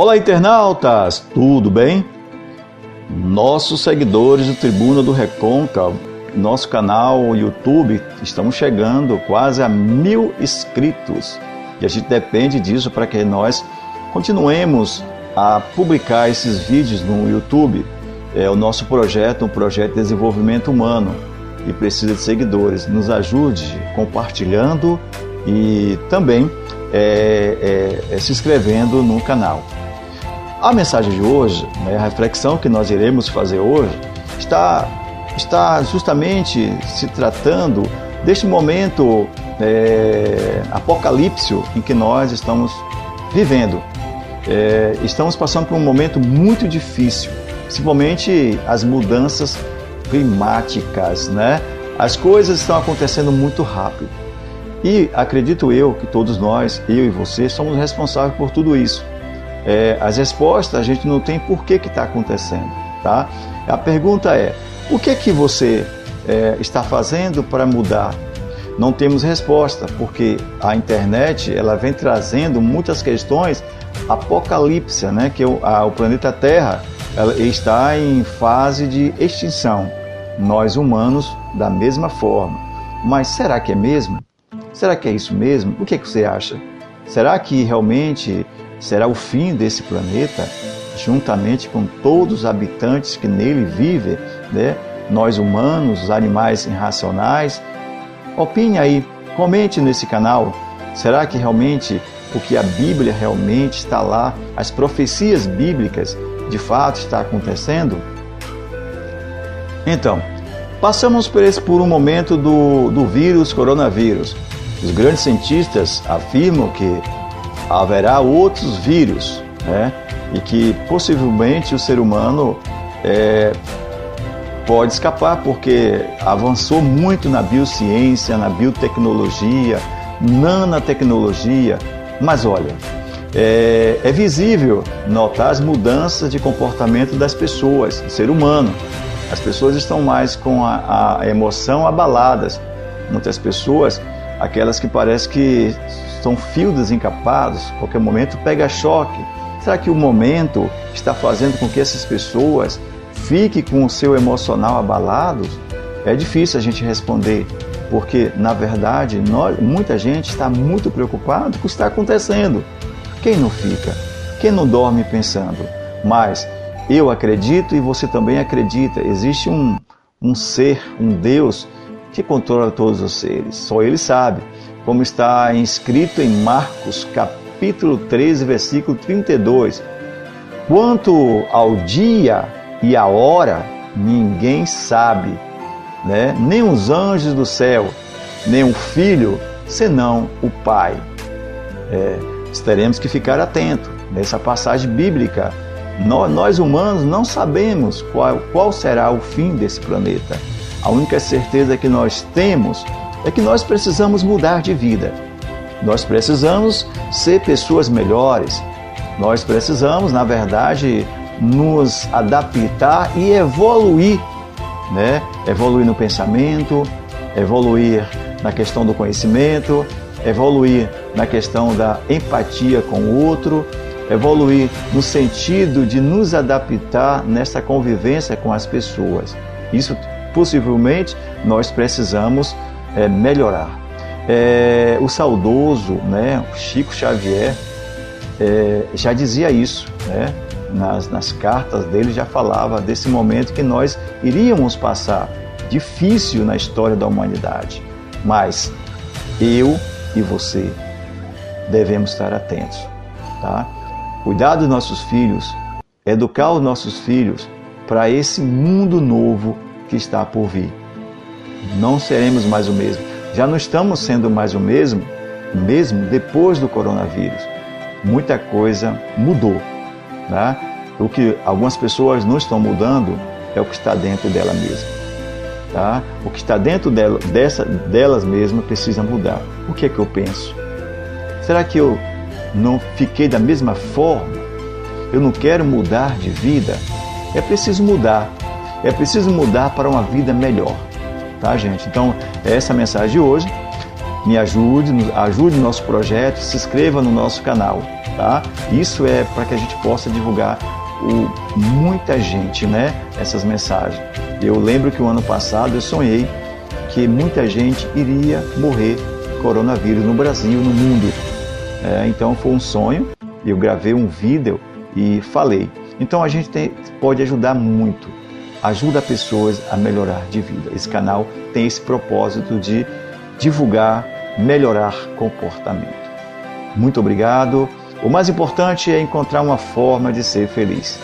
Olá, internautas! Tudo bem? Nossos seguidores do Tribuna do Recôncavo, nosso canal YouTube, estamos chegando quase a mil inscritos. E a gente depende disso para que nós continuemos a publicar esses vídeos no YouTube. É o nosso projeto, um projeto de desenvolvimento humano e precisa de seguidores. Nos ajude compartilhando e também é, é, é, se inscrevendo no canal. A mensagem de hoje, né, a reflexão que nós iremos fazer hoje, está, está justamente se tratando deste momento é, apocalíptico em que nós estamos vivendo. É, estamos passando por um momento muito difícil, principalmente as mudanças climáticas, né? As coisas estão acontecendo muito rápido. E acredito eu que todos nós, eu e você, somos responsáveis por tudo isso é, as respostas a gente não tem por que está acontecendo. Tá? A pergunta é: o que que você é, está fazendo para mudar? Não temos resposta, porque a internet ela vem trazendo muitas questões apocalipse, né? que o, a, o planeta Terra está em fase de extinção. Nós humanos, da mesma forma. Mas será que é mesmo? Será que é isso mesmo? O que, é que você acha? Será que realmente será o fim desse planeta, juntamente com todos os habitantes que nele vivem, né? nós humanos, os animais irracionais. Opine aí, comente nesse canal. Será que realmente o que a Bíblia realmente está lá, as profecias bíblicas de fato está acontecendo? Então, passamos por, esse, por um momento do, do vírus coronavírus. Os grandes cientistas afirmam que haverá outros vírus, né? E que possivelmente o ser humano é, pode escapar porque avançou muito na biociência, na biotecnologia, nanotecnologia. Mas olha, é, é, visível notar as mudanças de comportamento das pessoas, do ser humano. As pessoas estão mais com a, a emoção abaladas. Muitas pessoas, aquelas que parece que são fios desencapados, qualquer momento pega choque. Será que o momento está fazendo com que essas pessoas fiquem com o seu emocional abalado? É difícil a gente responder, porque na verdade nós, muita gente está muito preocupado com o que está acontecendo. Quem não fica? Quem não dorme pensando? Mas eu acredito e você também acredita, existe um, um ser, um Deus que controla todos os seres. Só Ele sabe como está escrito em Marcos, capítulo 13, versículo 32. Quanto ao dia e a hora, ninguém sabe, né? nem os anjos do céu, nem o filho, senão o Pai. É, teremos que ficar atento nessa passagem bíblica. Nós, nós, humanos não sabemos qual, qual será o fim desse planeta. A única certeza que nós temos é que nós precisamos mudar de vida. Nós precisamos ser pessoas melhores. Nós precisamos, na verdade, nos adaptar e evoluir, né? Evoluir no pensamento, evoluir na questão do conhecimento, evoluir na questão da empatia com o outro, evoluir no sentido de nos adaptar nessa convivência com as pessoas. Isso possivelmente nós precisamos é, melhorar. É, o saudoso, né, Chico Xavier, é, já dizia isso, né? Nas, nas cartas dele já falava desse momento que nós iríamos passar, difícil na história da humanidade. Mas eu e você devemos estar atentos, tá? Cuidar dos nossos filhos, educar os nossos filhos para esse mundo novo que está por vir não seremos mais o mesmo. Já não estamos sendo mais o mesmo, mesmo depois do coronavírus. Muita coisa mudou. Né? O que algumas pessoas não estão mudando é o que está dentro dela mesma. Tá? O que está dentro dela, dessa, delas mesmas precisa mudar. O que é que eu penso? Será que eu não fiquei da mesma forma? Eu não quero mudar de vida? É preciso mudar. É preciso mudar para uma vida melhor tá, gente? Então, é essa a mensagem de hoje. Me ajude, ajude nosso projeto, se inscreva no nosso canal. tá? Isso é para que a gente possa divulgar o, muita gente, né? Essas mensagens. Eu lembro que o ano passado eu sonhei que muita gente iria morrer coronavírus no Brasil, no mundo. É, então foi um sonho. Eu gravei um vídeo e falei. Então a gente tem, pode ajudar muito. Ajuda pessoas a melhorar de vida. Esse canal tem esse propósito de divulgar, melhorar comportamento. Muito obrigado. O mais importante é encontrar uma forma de ser feliz.